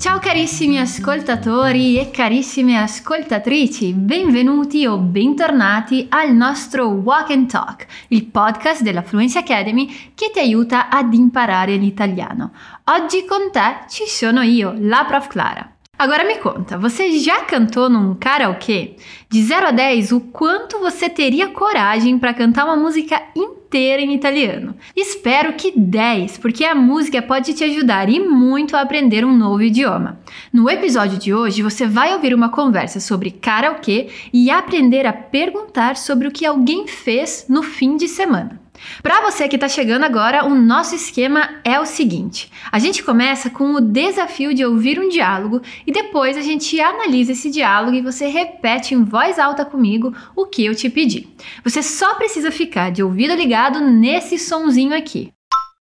Ciao carissimi ascoltatori e carissime ascoltatrici, benvenuti o bentornati al nostro Walk and Talk, il podcast della Fluency Academy che ti aiuta ad imparare l'italiano. Oggi con te ci sono io, la Prof Clara. Agora me conta, você já cantou num karaokê? De 0 a 10, o quanto você teria coragem para cantar uma música inteira em italiano? Espero que 10, porque a música pode te ajudar e muito a aprender um novo idioma. No episódio de hoje, você vai ouvir uma conversa sobre karaokê e aprender a perguntar sobre o que alguém fez no fim de semana. Para você que está chegando agora, o nosso esquema é o seguinte: a gente começa com o desafio de ouvir um diálogo e depois a gente analisa esse diálogo e você repete em voz alta comigo o que eu te pedi. Você só precisa ficar de ouvido ligado nesse sonzinho aqui.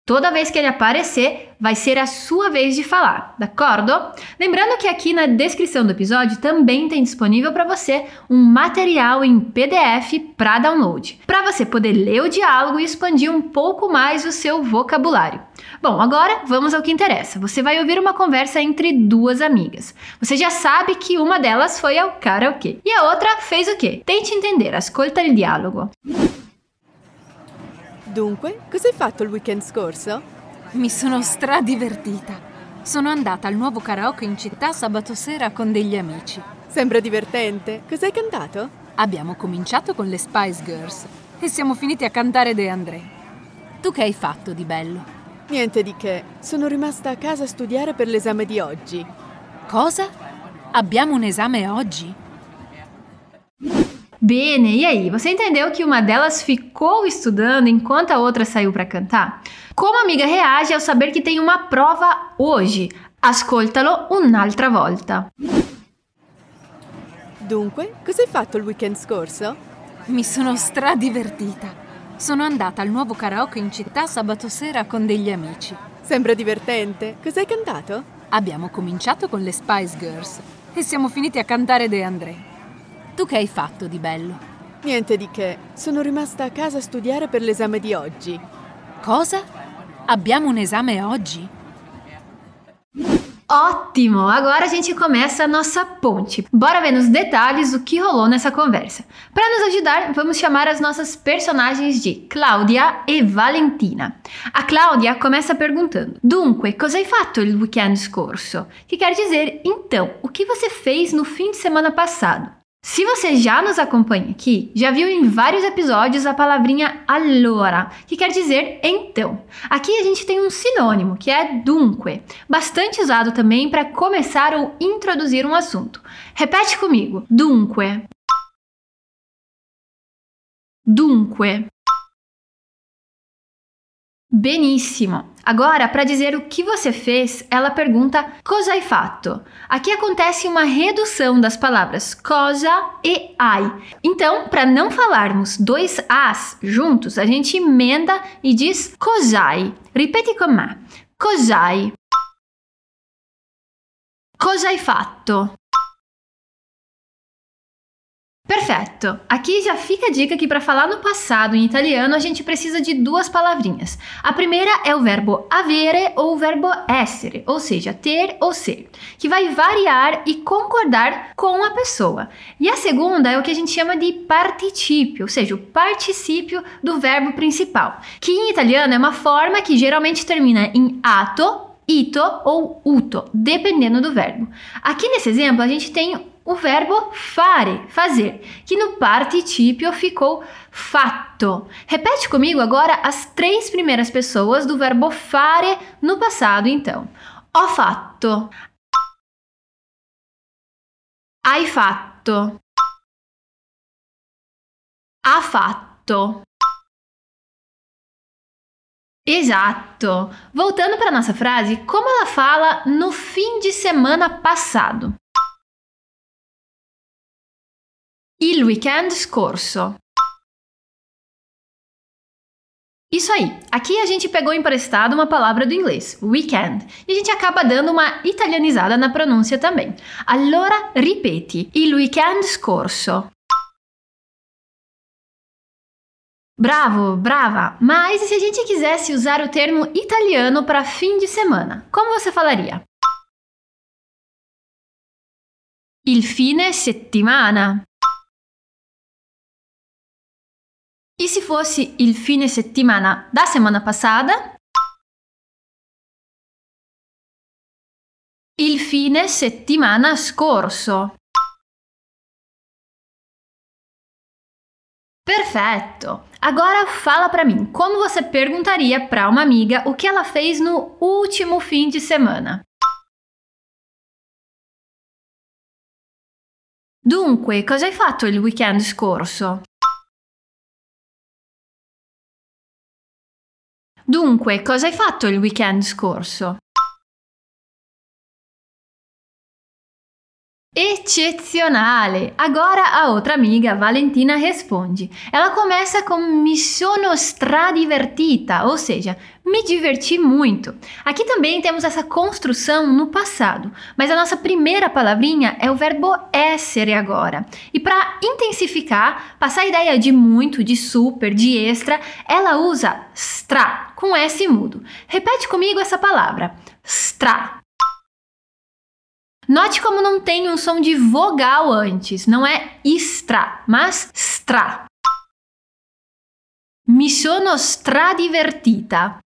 Toda vez que ele aparecer, vai ser a sua vez de falar, d'accordo? Lembrando que aqui na descrição do episódio também tem disponível para você um material em PDF para download, para você poder ler o diálogo e expandir um pouco mais o seu vocabulário. Bom, agora vamos ao que interessa. Você vai ouvir uma conversa entre duas amigas. Você já sabe que uma delas foi ao karaokê e a outra fez o quê? Tente entender, ascolta il dialogo. Dunque, cosa hai fatto il weekend scorso? Mi sono stradivertita. Sono andata al nuovo karaoke in città sabato sera con degli amici. Sembra divertente. Cosa hai cantato? Abbiamo cominciato con le Spice Girls e siamo finiti a cantare De André. Tu che hai fatto di bello? Niente di che. Sono rimasta a casa a studiare per l'esame di oggi. Cosa? Abbiamo un esame oggi? Bene, e aí? Você entendeu que uma delas ficou estudando enquanto a outra saiu para cantar? Como a amiga reage ao saber que tem uma prova hoje? Ascoltalo un'altra volta. Dunque, cosa hai fatto il weekend scorso? Mi sono stradivertita. Sono andata al nuovo karaoke in città sabato sera con degli amici. Sembra divertente. Cosa hai cantato? Abbiamo cominciato con le Spice Girls e siamo finiti a cantare De André. Tu che hai fatto di bello? Niente di che. Sono rimasta a casa a studiare per l'esame di oggi. Cosa? Abbiamo um esame oggi? Ótimo! Agora a gente começa a nossa ponte. Bora ver nos detalhes o que rolou nessa conversa. Para nos ajudar, vamos chamar as nossas personagens de Cláudia e Valentina. A Cláudia começa perguntando: Dunque, cosa hai fatto il weekend scorso? Que quer dizer, então, o que você fez no fim de semana passado? Se você já nos acompanha aqui, já viu em vários episódios a palavrinha allora, que quer dizer então. Aqui a gente tem um sinônimo, que é dunque, bastante usado também para começar ou introduzir um assunto. Repete comigo: dunque. Dunque. Benissimo! Agora, para dizer o que você fez, ela pergunta cosa hai fatto. Aqui acontece uma redução das palavras cosa e ai. Então, para não falarmos dois as juntos, a gente emenda e diz cos'hai. Ripeti com me. Cos'hai? Cosa hai fatto? Perfeito! Aqui já fica a dica que para falar no passado em italiano a gente precisa de duas palavrinhas. A primeira é o verbo avere ou o verbo essere, ou seja, ter ou ser, que vai variar e concordar com a pessoa. E a segunda é o que a gente chama de participio, ou seja, o particípio do verbo principal, que em italiano é uma forma que geralmente termina em ato, ito ou uto, dependendo do verbo. Aqui nesse exemplo a gente tem o verbo fare, fazer, que no participio ficou fatto. Repete comigo agora as três primeiras pessoas do verbo fare no passado, então. Ho fatto. Hai fatto. Ha fatto. Exato! Voltando para nossa frase, como ela fala no fim de semana passado? Il weekend scorso. Isso aí. Aqui a gente pegou emprestado uma palavra do inglês, weekend, e a gente acaba dando uma italianizada na pronúncia também. Allora ripeti, il weekend scorso. Bravo, brava! Mas e se a gente quisesse usar o termo italiano para fim de semana? Como você falaria? Il fine settimana. E se fosse il fine settimana da semana passada? Il fine settimana scorso. Perfeito! Agora fala para mim, como você perguntaria para uma amiga o que ela fez no último fim de semana? Dunque, cosa hai fatto il weekend scorso? Dunque, cosa hai fatto il weekend scorso? Eccezionale! Agora a outra amiga, Valentina, responde. Ela começa com me sono stradivertita, ou seja, me diverti muito. Aqui também temos essa construção no passado, mas a nossa primeira palavrinha é o verbo essere agora. E para intensificar, passar a ideia de muito, de super, de extra, ela usa stra, com S mudo. Repete comigo essa palavra. Stra. Note como não tem um som de vogal antes, não é extra, mas stra. Mi sono stradivertita.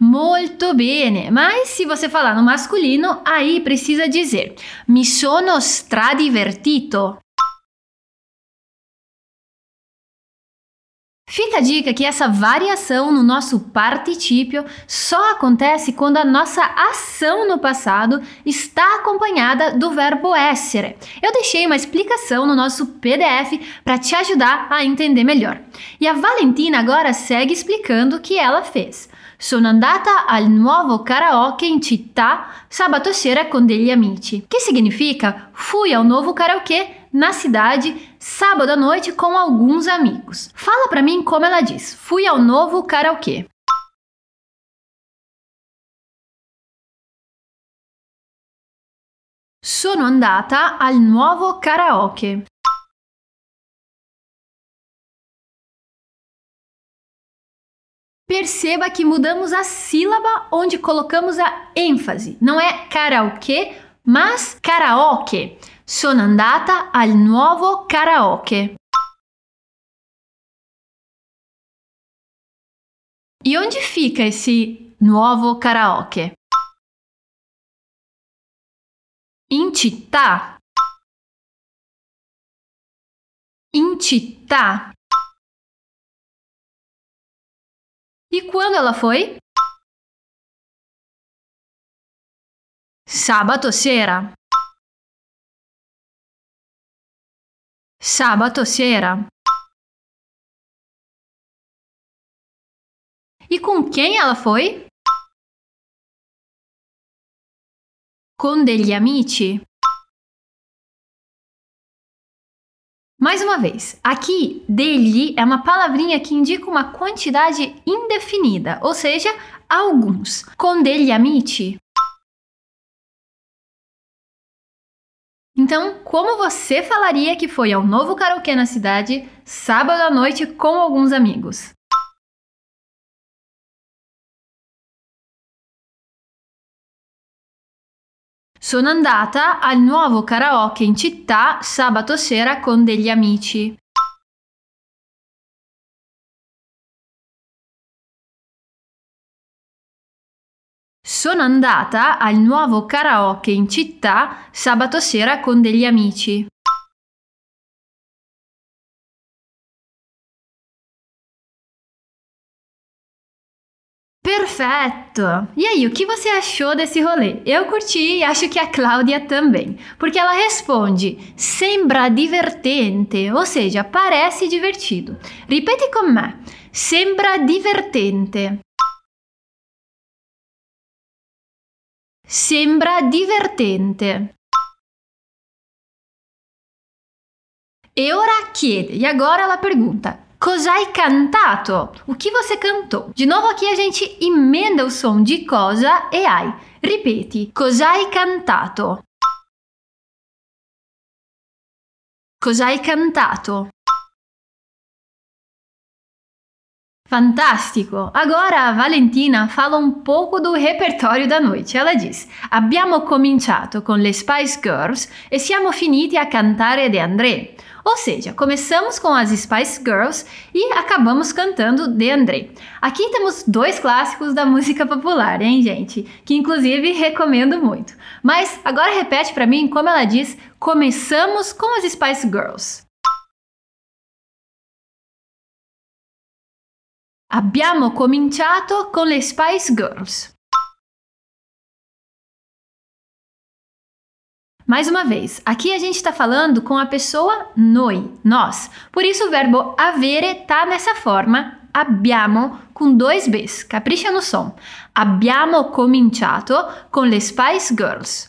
Molto bene, mas se você falar no masculino, aí precisa dizer mi sono stradivertito. Fica a dica que essa variação no nosso particípio só acontece quando a nossa ação no passado está acompanhada do verbo essere. Eu deixei uma explicação no nosso PDF para te ajudar a entender melhor. E a Valentina agora segue explicando o que ela fez. Sono andata al nuovo karaoke in città sabato sera con degli amici. Que significa fui ao novo karaokê na cidade sábado à noite com alguns amigos. Fala para mim como ela diz. Fui ao novo karaokê. Sono andata al nuovo karaoke. Perceba que mudamos a sílaba onde colocamos a ênfase. Não é karaokê, mas karaoke. Sono andata al nuovo karaoke. E onde fica esse nuovo karaoke? In città. In città. E quando ela foi? Sabato sera. Sabato sera. E com quem ela foi? Com degli amici. Mais uma vez, aqui degli é uma palavrinha que indica uma quantidade indefinida, ou seja, alguns. Com degli amici. Então, como você falaria que foi ao novo karaokê na cidade, sábado à noite com alguns amigos? Sono andata al nuovo karaoke in città sabato sera con degli amici. Sono andata al nuovo karaoke in città sabato sera con degli amici. Perfeito! E aí, o que você achou desse rolê? Eu curti e acho que a Cláudia também, porque ela responde: sembra divertente, ou seja, parece divertido. Ripete com me: sembra divertente. Sembra divertente. E ora chiede, e agora ela pergunta: Cosa hai cantato? O que você cantou? De novo aqui a gente emenda o som de cosa e hai. Ripeti, cosa hai cantato? Cosa hai cantato? Fantastico! Agora a Valentina fala um pouco do repertório da noite. Ela diz: Abbiamo cominciato con le Spice Girls e siamo finiti a cantare De André. Ou seja, começamos com as Spice Girls e acabamos cantando De André. Aqui temos dois clássicos da música popular, hein, gente? Que inclusive recomendo muito. Mas agora repete para mim como ela diz: começamos com as Spice Girls. Abbiamo cominciato con le Spice Girls. Mais uma vez, aqui a gente está falando com a pessoa noi, nós. Por isso o verbo avere tá nessa forma, abbiamo com dois Bs. Capricha no som. Abbiamo cominciato con le Spice Girls.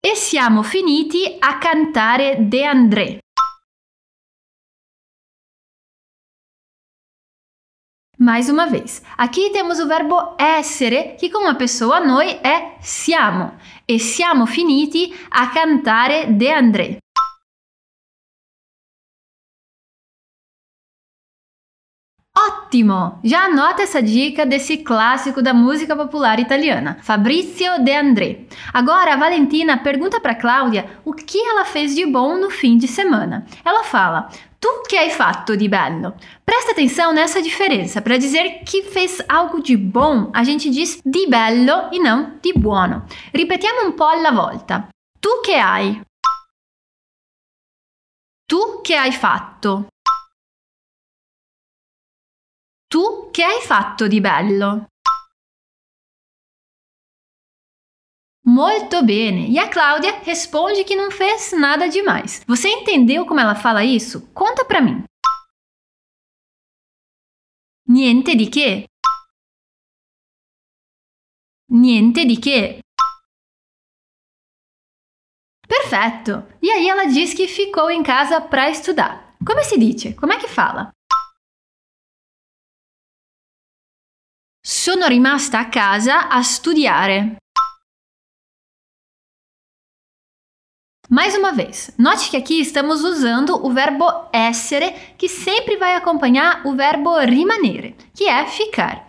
E siamo finiti a cantare De André. Mais uma vez, aqui temos o verbo essere, que com a pessoa noi é siamo, e siamo finiti a cantare De André. Ótimo! Já anota essa dica desse clássico da música popular italiana, Fabrizio De André. Agora a Valentina pergunta para Cláudia o que ela fez de bom no fim de semana. Ela fala: Tu che hai fatto di bello? Presta atenção nessa diferença. Para dizer que fez algo de bom, a gente diz di bello e não di buono. Ripetiamo un po' alla volta. Tu che hai? Tu che hai fatto? Che hai fatto di bello? Muito bem. E a Cláudia responde que não fez nada demais. Você entendeu como ela fala isso? Conta pra mim. Niente di che. Niente di che. Perfeito! E aí ela diz que ficou em casa para estudar. Come si dice? Como é que fala? Sono rimasta a casa a studiare. Mais uma vez, note que aqui estamos usando o verbo essere, que sempre vai acompanhar o verbo rimanere, que é ficar.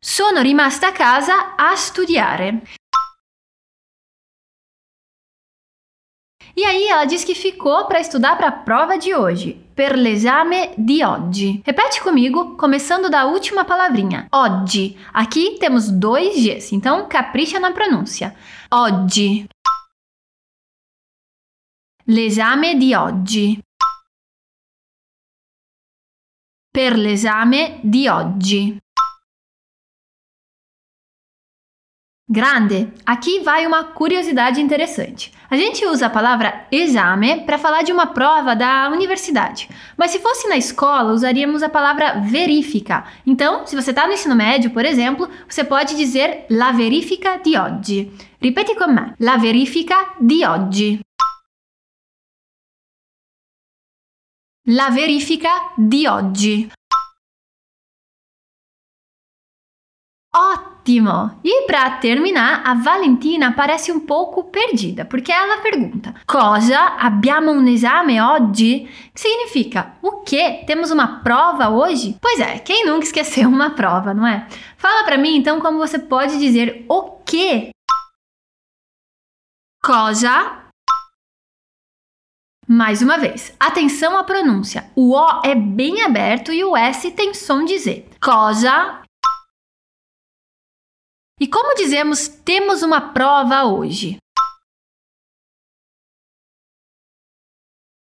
Sono rimasta a casa a studiare. E aí ela diz que ficou para estudar para a prova de hoje, per l'esame di oggi. Repete comigo, começando da última palavrinha, oggi. Aqui temos dois Gs, então capricha na pronúncia. Oggi. L'esame di oggi. Per l'esame di oggi. Grande! Aqui vai uma curiosidade interessante. A gente usa a palavra exame para falar de uma prova da universidade, mas se fosse na escola, usaríamos a palavra verifica. Então, se você está no ensino médio, por exemplo, você pode dizer la verifica di oggi. Ripeti con me: la verifica di oggi. La verifica di oggi. Ótimo! E para terminar, a Valentina parece um pouco perdida, porque ela pergunta: Cosa? Abbiamo un esame oggi? Que significa o que? Temos uma prova hoje? Pois é, quem nunca esqueceu uma prova, não é? Fala para mim então como você pode dizer o que? Cosa? Mais uma vez, atenção à pronúncia. O O é bem aberto e o S tem som de Z. Cosa. E como dizemos temos uma prova hoje?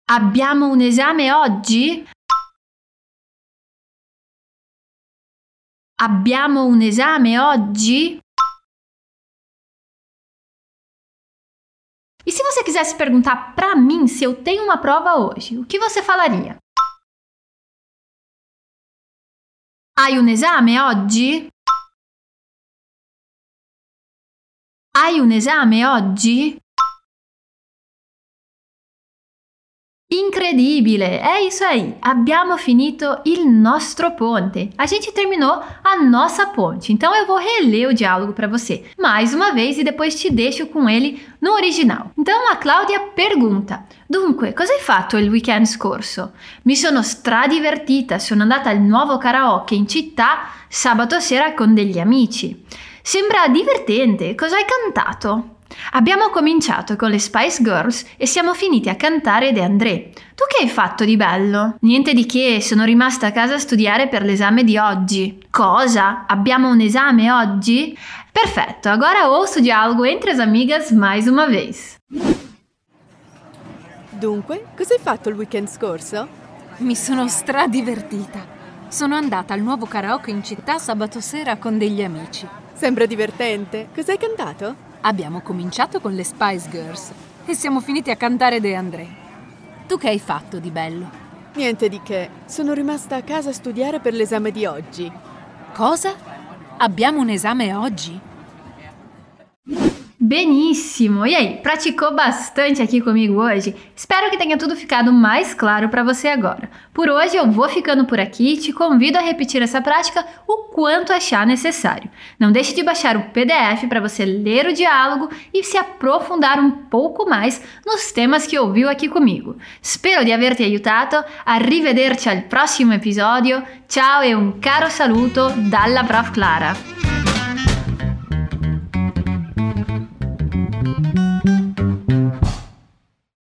Abbiamo un esame oggi? Abbiamo un esame oggi? E se você quisesse perguntar para mim se eu tenho uma prova hoje, o que você falaria? Hai un esame oggi? Hai un esame oggi? Incredibile! É isso aí! Abbiamo finito il nostro ponte. A gente terminou a nossa ponte. Então eu vou reler o diálogo para você mais uma vez e depois te deixo com ele no original. Então a Claudia pergunta: Dunque, cosa hai fatto il weekend scorso? Mi sono stradivertita, sono andata al nuovo karaoke in città sabato sera con degli amici. Sembra divertente, cosa hai cantato? Abbiamo cominciato con le Spice Girls e siamo finiti a cantare De André. Tu che hai fatto di bello? Niente di che, sono rimasta a casa a studiare per l'esame di oggi. Cosa? Abbiamo un esame oggi? Perfetto, agora ouço o diálogo entre as amigas mais uma vez. Dunque, cosa hai fatto il weekend scorso? Mi sono stradivertita. Sono andata al nuovo karaoke in città sabato sera con degli amici. Sembra divertente. Cosa hai cantato? Abbiamo cominciato con le Spice Girls e siamo finiti a cantare De André. Tu che hai fatto di bello? Niente di che. Sono rimasta a casa a studiare per l'esame di oggi. Cosa? Abbiamo un esame oggi? Benissimo! E aí, praticou bastante aqui comigo hoje? Espero que tenha tudo ficado mais claro para você agora. Por hoje eu vou ficando por aqui e te convido a repetir essa prática o quanto achar necessário. Não deixe de baixar o PDF para você ler o diálogo e se aprofundar um pouco mais nos temas que ouviu aqui comigo. Spero di averti aiutato. Arrivederci al prossimo episodio. Ciao e un caro saluto dalla Prof Clara.